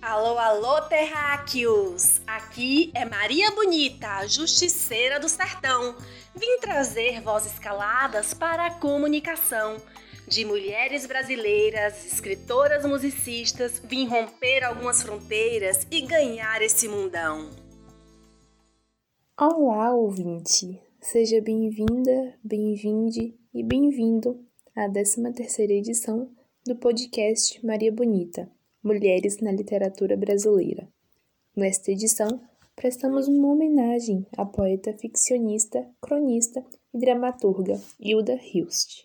Alô, alô, terráqueos! Aqui é Maria Bonita, a justiceira do sertão. Vim trazer vozes caladas para a comunicação. De mulheres brasileiras, escritoras musicistas, vim romper algumas fronteiras e ganhar esse mundão. Olá, ouvinte! Seja bem-vinda, bem-vinde e bem-vindo à 13ª edição do podcast Maria Bonita Mulheres na Literatura Brasileira. Nesta edição, prestamos uma homenagem à poeta ficcionista, cronista e dramaturga Hilda Hilst.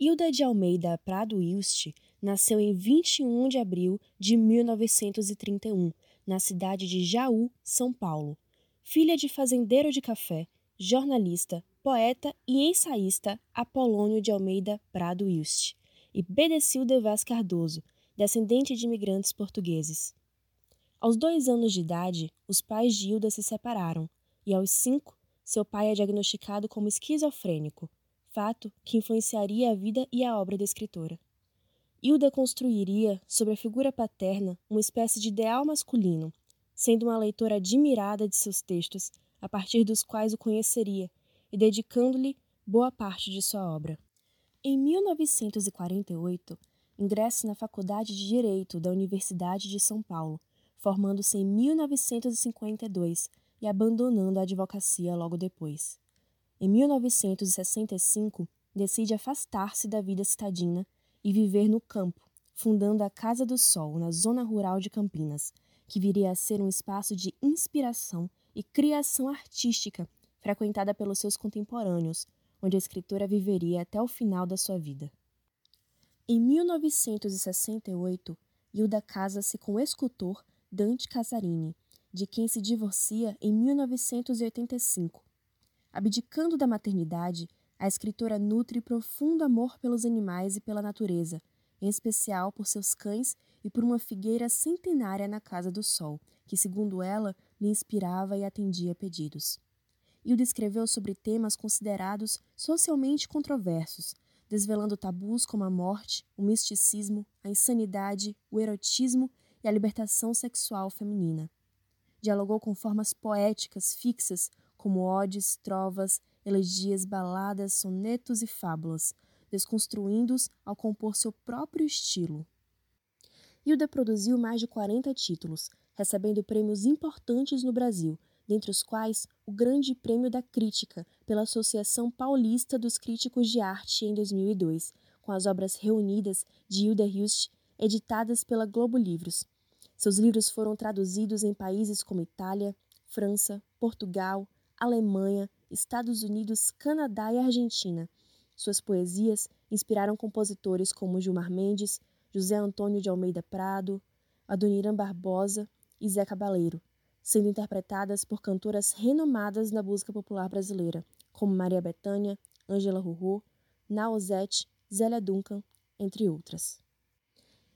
Hilda de Almeida Prado Hilst nasceu em 21 de abril de 1931, na cidade de Jaú, São Paulo. Filha de fazendeiro de café, jornalista, poeta e ensaísta Apolônio de Almeida Prado Hilst e Bedecilda Vaz Cardoso, descendente de imigrantes portugueses. Aos dois anos de idade, os pais de Hilda se separaram, e aos cinco, seu pai é diagnosticado como esquizofrênico, fato que influenciaria a vida e a obra da escritora. Hilda construiria, sobre a figura paterna, uma espécie de ideal masculino, sendo uma leitora admirada de seus textos, a partir dos quais o conheceria, e dedicando-lhe boa parte de sua obra. Em 1948, ingressa na Faculdade de Direito da Universidade de São Paulo, formando-se em 1952 e abandonando a advocacia logo depois. Em 1965, decide afastar-se da vida citadina e viver no campo, fundando a Casa do Sol, na zona rural de Campinas, que viria a ser um espaço de inspiração e criação artística frequentada pelos seus contemporâneos, onde a escritora viveria até o final da sua vida. Em 1968, Hilda casa-se com o escultor Dante Casarini, de quem se divorcia em 1985. Abdicando da maternidade, a escritora nutre profundo amor pelos animais e pela natureza, em especial por seus cães e por uma figueira centenária na Casa do Sol, que, segundo ela, lhe inspirava e atendia pedidos. Hilda escreveu sobre temas considerados socialmente controversos, desvelando tabus como a morte, o misticismo, a insanidade, o erotismo e a libertação sexual feminina. Dialogou com formas poéticas fixas como odes, trovas, elegias, baladas, sonetos e fábulas, desconstruindo-os ao compor seu próprio estilo. Hilda produziu mais de 40 títulos, recebendo prêmios importantes no Brasil, dentre os quais o Grande Prêmio da Crítica pela Associação Paulista dos Críticos de Arte em 2002, com as obras reunidas de Hilda Hilst, editadas pela Globo Livros. Seus livros foram traduzidos em países como Itália, França, Portugal, Alemanha, Estados Unidos, Canadá e Argentina. Suas poesias inspiraram compositores como Gilmar Mendes, José Antônio de Almeida Prado, Adoniran Barbosa e Zé Cabaleiro, sendo interpretadas por cantoras renomadas na música popular brasileira, como Maria Bethânia, Ângela Rurô, Naozete, Zélia Duncan, entre outras.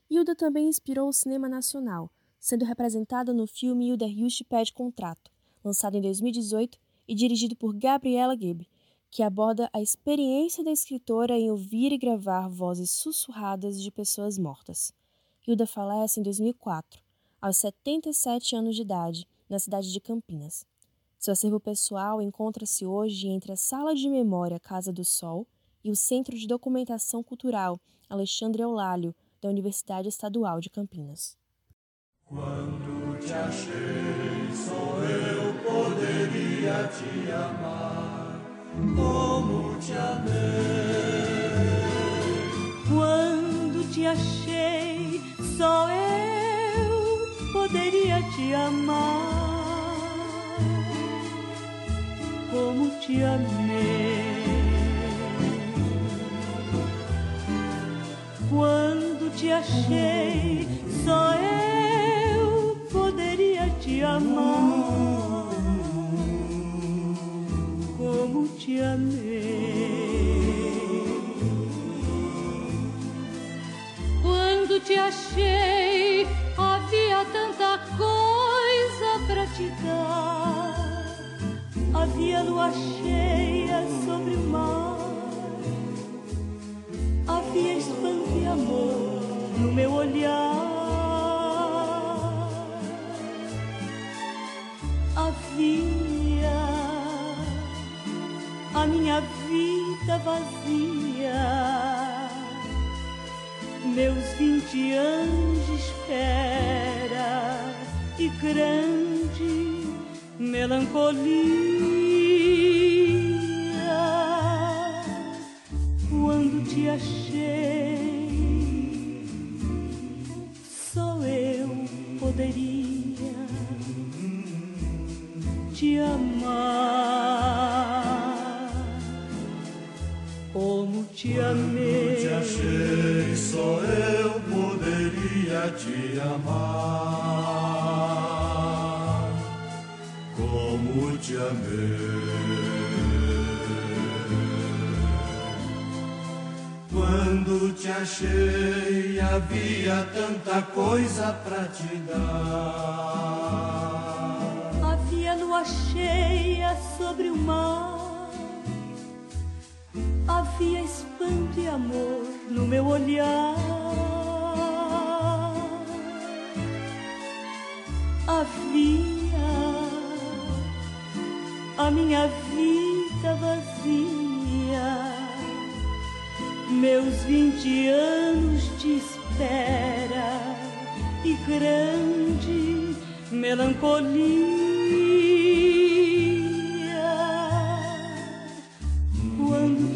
Hilda também inspirou o cinema nacional, sendo representada no filme Hilda Hilst Pede Contrato, lançado em 2018 e dirigido por Gabriela Gebe, que aborda a experiência da escritora em ouvir e gravar vozes sussurradas de pessoas mortas. Hilda falece em 2004, aos 77 anos de idade, na cidade de Campinas. Seu acervo pessoal encontra-se hoje entre a Sala de Memória Casa do Sol e o Centro de Documentação Cultural Alexandre Eulálio, da Universidade Estadual de Campinas. Quando te achei, só eu poderia te amar, como te amei. Quando te achei, só eu poderia te amar te amei. Quando te achei, só eu poderia te amar como te amei. Quando te achei, havia tanta coisa pra te dar havia lua cheia sobre o mar. Havia espanto e amor no meu olhar. Havia a minha vida vazia. Meus vinte anos de espera e grande melancolia. Te amei. Te achei, só eu poderia te amar. Como te amei. Quando te achei, havia tanta coisa pra te dar. Havia lua cheia sobre o mar. Havia espanto e amor no meu olhar. Havia a minha vida vazia meus vinte anos de espera e grande melancolia.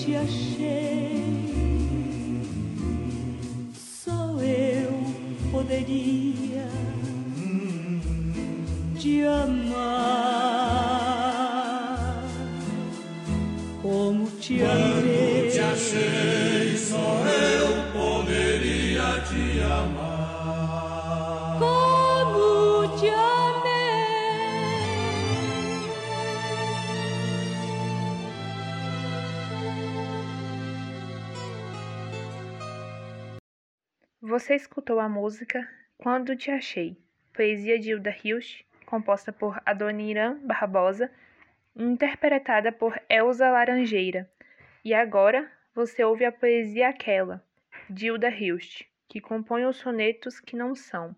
Te achei, só eu poderia te amar como te amei. Você escutou a música Quando Te Achei, poesia de Hilda Hilst, composta por Adoniran Barbosa, interpretada por Elza Laranjeira. E agora você ouve a poesia Aquela, de Hilda Hilst, que compõe os sonetos que não são,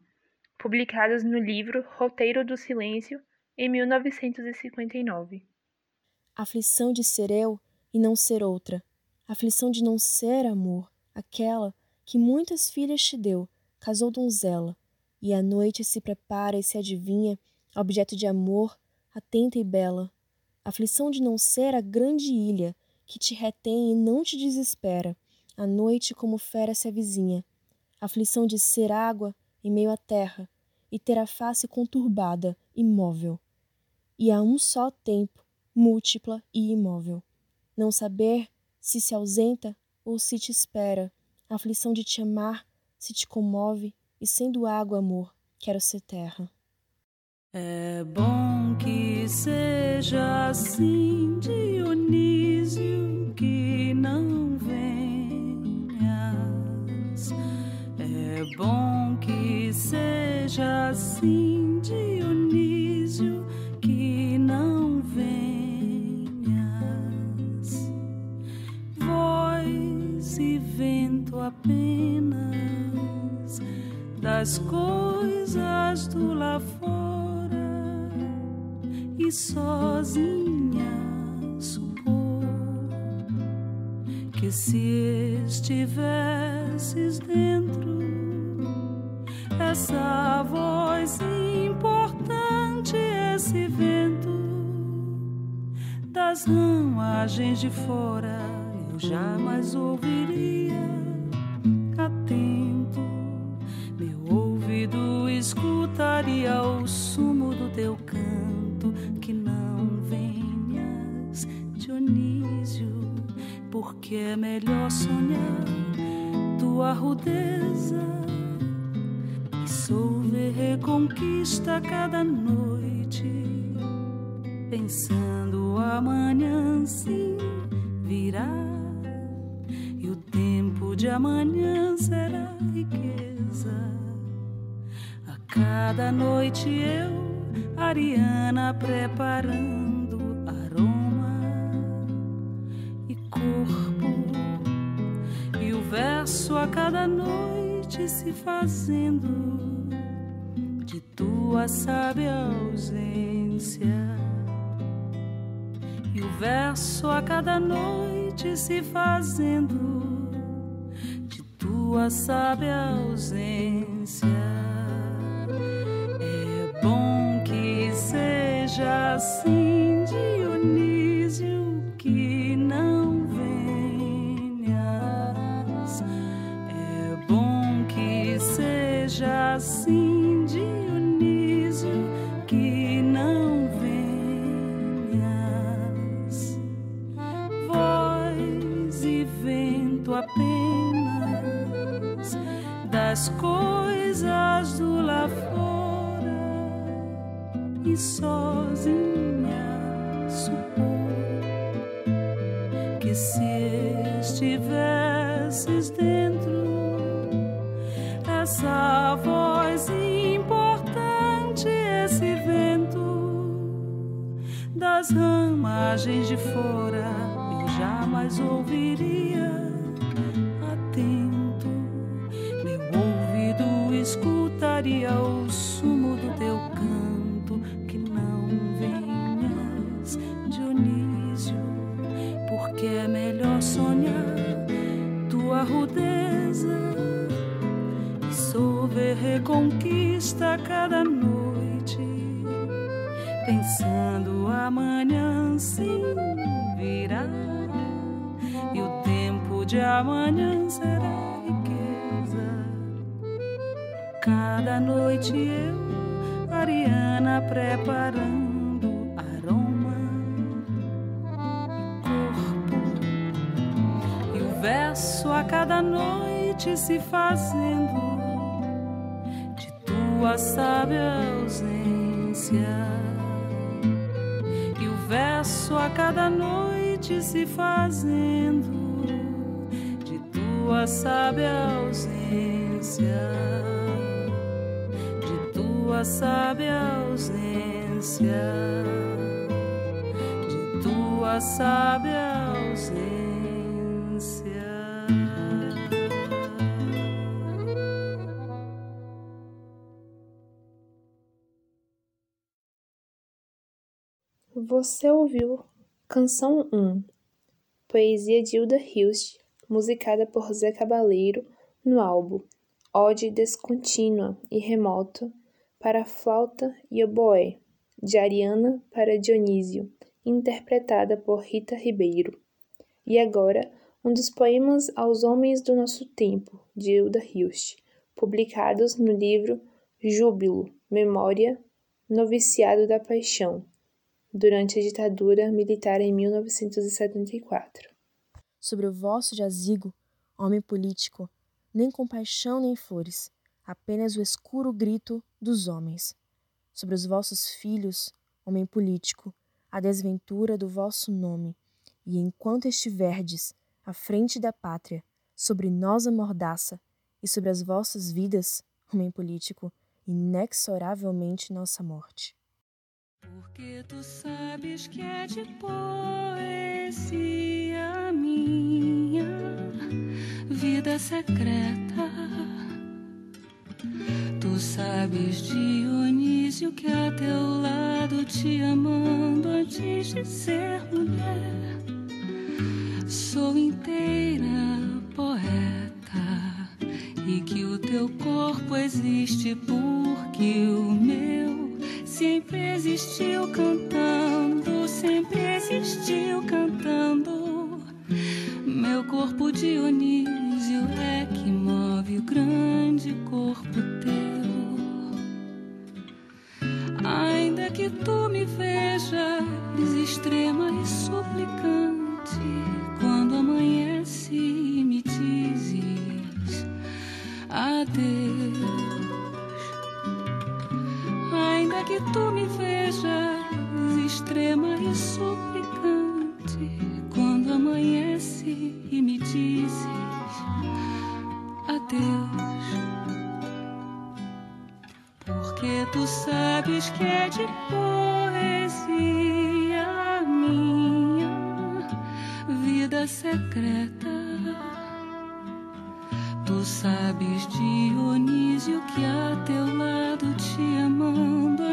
publicados no livro Roteiro do Silêncio, em 1959. Aflição de ser eu e não ser outra, aflição de não ser amor, aquela que muitas filhas te deu, casou donzela, e a noite se prepara e se adivinha, objeto de amor, atenta e bela. Aflição de não ser a grande ilha que te retém e não te desespera, a noite como fera se avizinha. Aflição de ser água em meio à terra e ter a face conturbada, imóvel. E a um só tempo, múltipla e imóvel. Não saber se se ausenta ou se te espera, a aflição de te amar se te comove e sendo água, amor, quero ser terra. É bom que seja assim, Dionísio, que não venhas. É bom que seja assim, Dionísio, vento apenas das coisas do lá fora e sozinha supor que se estivesses dentro essa voz importante esse vento das ramagens de fora eu jamais ouviria escutaria o sumo do teu canto que não venhas Dionísio porque é melhor sonhar tua rudeza. E solver reconquista cada noite pensando amanhã sim virá. E o tempo de amanhã será cada noite eu, Ariana, preparando aroma e corpo, e o verso a cada noite se fazendo de tua sábia ausência. E o verso a cada noite se fazendo de tua sábia ausência. Seja assim, Dionísio, que não venhas. É bom que seja assim, Dionísio, que não venhas. Voz e vento apenas das coisas do lá fora e sozinha supor que se estivesses dentro essa voz importante, esse vento das ramagens de fora, eu jamais ouviria atento. Meu ouvido escutaria o tua rudeza e sorver reconquista cada noite, pensando amanhã sim virá e o tempo de amanhã será riqueza. Cada noite eu, Ariana, preparando verso a cada noite se fazendo de tua sábia ausência. E o verso a cada noite se fazendo de tua sábia ausência. De tua sábia ausência. De tua sábia ausência. Você ouviu Canção 1, poesia de Hilda Hilst, musicada por Zé Cabaleiro no álbum Ode Descontínua e Remoto para flauta e oboé, de Ariana para Dionísio, interpretada por Rita Ribeiro. E agora, um dos poemas aos homens do nosso tempo, de Hilda Hilst, publicados no livro Júbilo, Memória, Noviciado da Paixão, durante a ditadura militar em 1974. Sobre o vosso jazigo, homem político, nem compaixão nem flores, apenas o escuro grito dos homens. Sobre os vossos filhos, homem político, a desventura do vosso nome, e enquanto estiverdes à frente da pátria, sobre nós a mordaça, e sobre as vossas vidas, homem político, inexoravelmente nossa morte. Porque tu sabes que é de poesia minha vida secreta. Tu sabes, Dionísio, que a teu lado te amando antes de ser mulher. Sou inteira poeta e que o teu corpo existe porque o meu sempre existiu cantando, sempre existiu cantando. Meu corpo Dionísio é que move o grande corpo teu. Ainda que tu me vejas extrema e suplicante, quando amanhece me dizes adeus. Tu me vejas extrema e suplicante, quando amanhece e me dizes adeus. Porque tu sabes que é de poesia minha vida secreta. Tu sabes, Dionísio, que a teu lado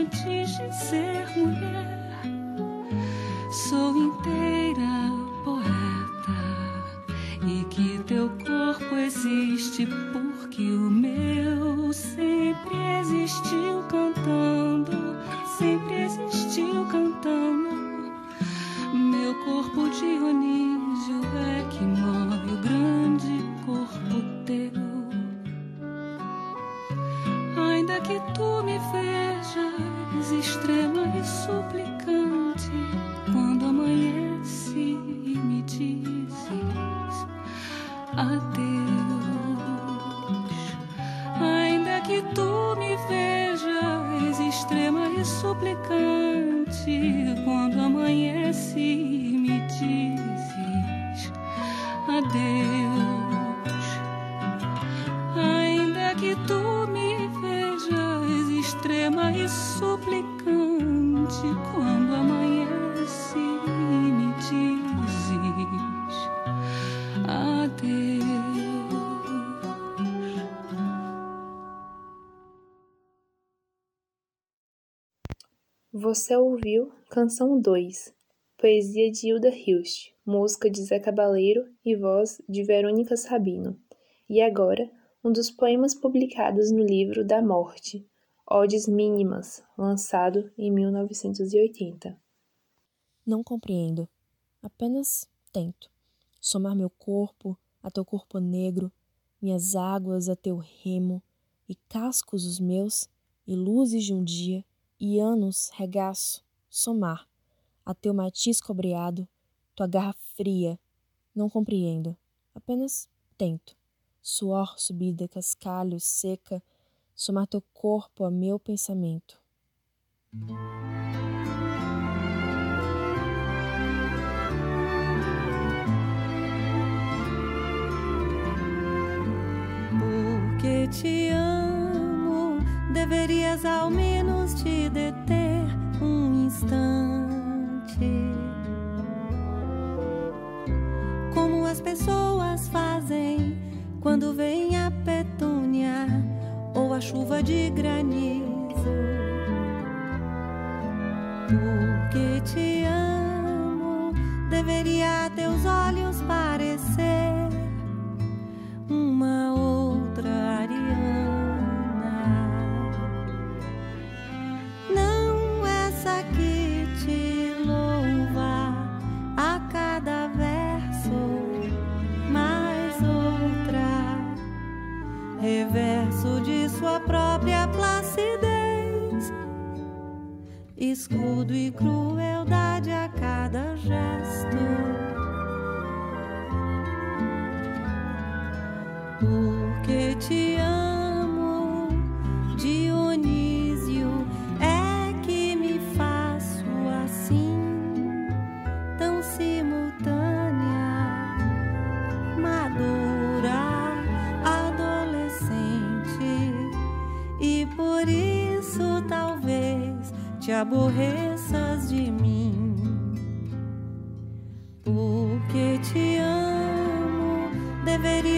antes de ser mulher, adeus. Ainda que tu me vejas extrema e suplicante, quando amanhece Você ouviu? Canção 2, poesia de Hilda Hilst, música de Zé Cabaleiro e voz de Verônica Sabino. E agora, um dos poemas publicados no livro Da Morte, Odes Mínimas, lançado em 1980. Não compreendo, apenas tento. Somar meu corpo a teu corpo negro, minhas águas a teu remo, e cascos os meus, e luzes de um dia, e anos regaço, somar a teu matiz cobreado, tua garra fria. Não compreendo, apenas tento. Suor subida, cascalho, seca, somar teu corpo a meu pensamento. Porque te amo, deverias ao menos te deter um instante. Como as pessoas fazem quando vem a petúnia ou a chuva de granizo. Porque te amo, deveria teus olhos escudo e crueldade a cada gesto. Porque te amo, aborreças de mim. Porque te amo, deverias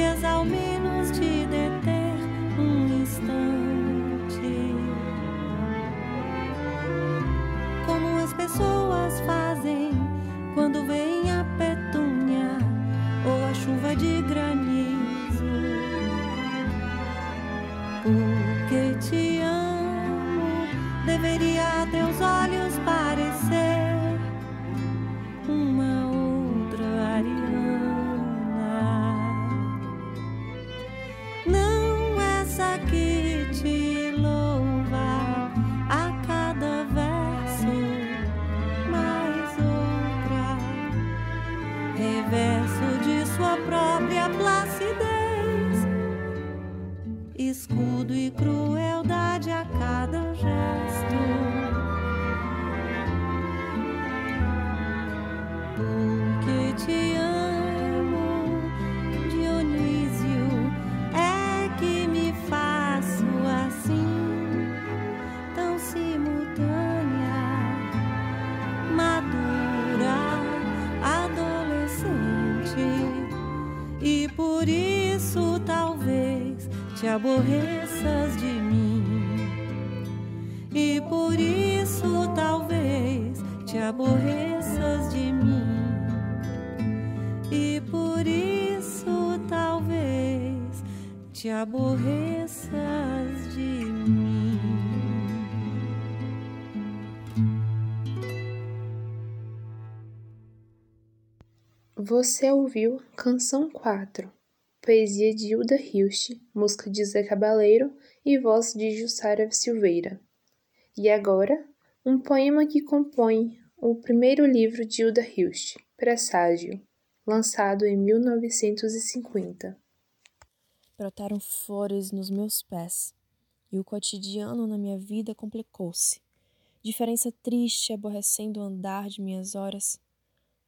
aborreças de mim. E por isso talvez te aborreças de mim. E por isso talvez te aborreças de mim. Você ouviu Canção 4 poesia de Hilda Hilst, música de Zé Cabaleiro e voz de Jussara Silveira. E agora, um poema que compõe o primeiro livro de Hilda Hilst, Presságio, lançado em 1950. Brotaram flores nos meus pés, e o cotidiano na minha vida complicou-se. Diferença triste aborrecendo o andar de minhas horas.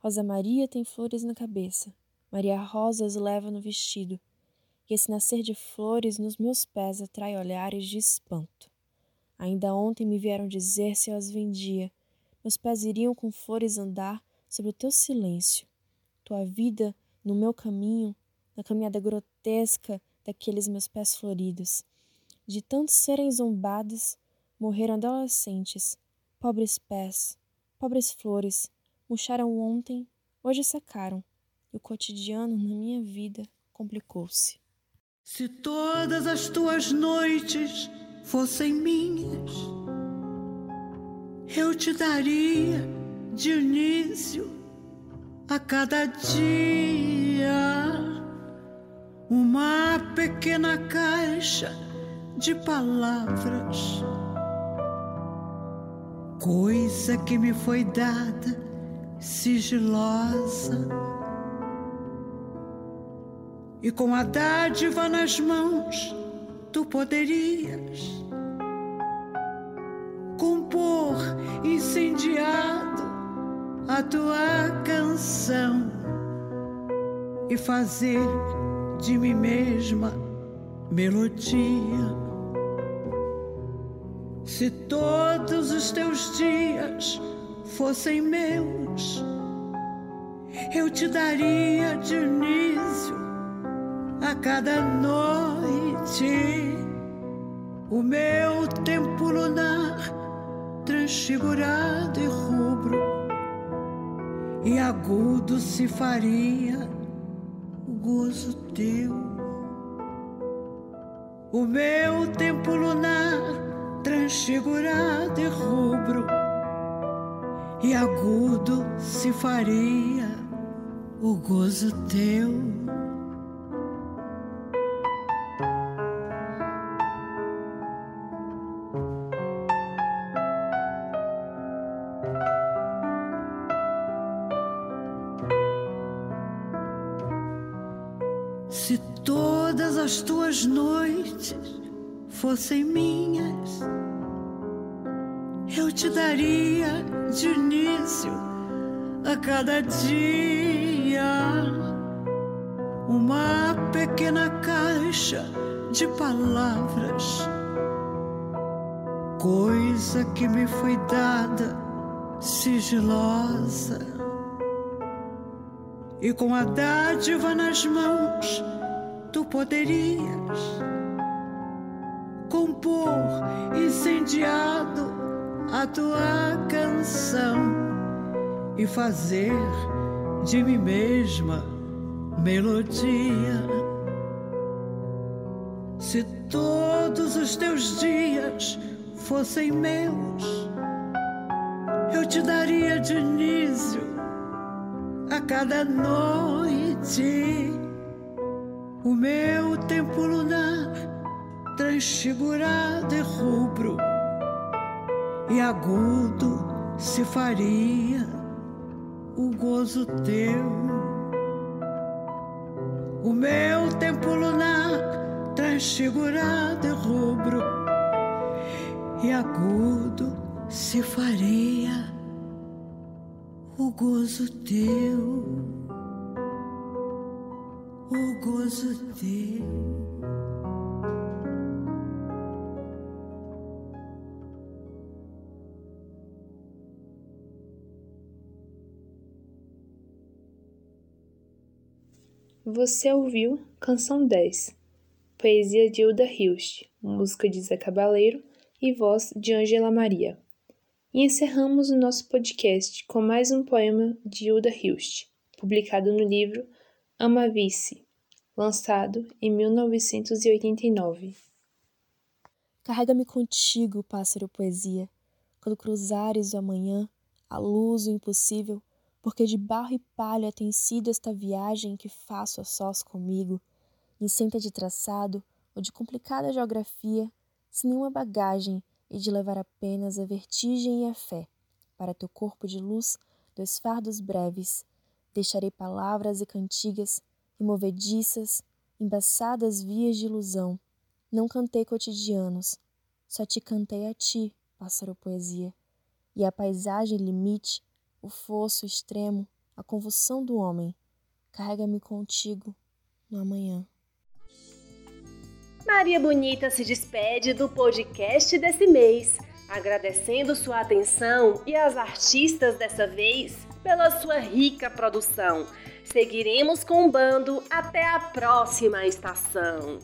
Rosa Maria tem flores na cabeça, Maria Rosas leva no vestido, e esse nascer de flores nos meus pés atrai olhares de espanto. Ainda ontem me vieram dizer se eu as vendia. Meus pés iriam com flores andar sobre o teu silêncio. Tua vida no meu caminho, na caminhada grotesca daqueles meus pés floridos. De tanto serem zombados, morreram adolescentes, pobres pés, pobres flores, murcharam ontem, hoje secaram, e o cotidiano na minha vida complicou-se. Se todas as tuas noites fossem minhas, eu te daria, Dionísio, a cada dia uma pequena caixa de palavras, coisa que me foi dada sigilosa. E com a dádiva nas mãos, tu poderias compor incendiado a tua canção e fazer de mim mesma melodia. Se todos os teus dias fossem meus, eu te daria Dionísio a cada noite o meu tempo lunar transfigurado e rubro e agudo se faria gozo teu. O meu tempo lunar transfigurado e rubro e agudo se faria o gozo teu. Todas as tuas noites fossem minhas, eu te daria de início a cada dia uma pequena caixa de palavras, coisa que me foi dada sigilosa. E com a dádiva nas mãos poderias compor incendiado a tua canção e fazer de mim mesma melodia. Se todos os teus dias fossem meus, eu te daria de início a cada noite. O meu tempo lunar transfigurado e rubro e agudo se faria o gozo teu. O meu tempo lunar transfigurado e rubro e agudo se faria o gozo teu, o gozo teu. Você ouviu Canção 10, poesia de Hilda Hilst, música de Zé Cabaleiro e voz de Ângela Maria. E encerramos o nosso podcast com mais um poema de Hilda Hilst, publicado no livro Amavice, lançado em 1989. Carrega-me contigo, pássaro poesia, quando cruzares o amanhã, a luz o impossível, porque de barro e palha tem sido esta viagem que faço a sós comigo, isenta de traçado ou de complicada geografia, sem nenhuma bagagem e de levar apenas a vertigem e a fé. Para teu corpo de luz, dois fardos breves, deixarei palavras e cantigas, e movediças, embaçadas vias de ilusão. Não cantei cotidianos, só te cantei a ti, pássaro poesia, e a paisagem limite, o fosso extremo, a convulsão do homem. Carrega-me contigo no amanhã. Maria Bonita se despede do podcast desse mês, agradecendo sua atenção e às artistas dessa vez pela sua rica produção. Seguiremos com o bando até a próxima estação.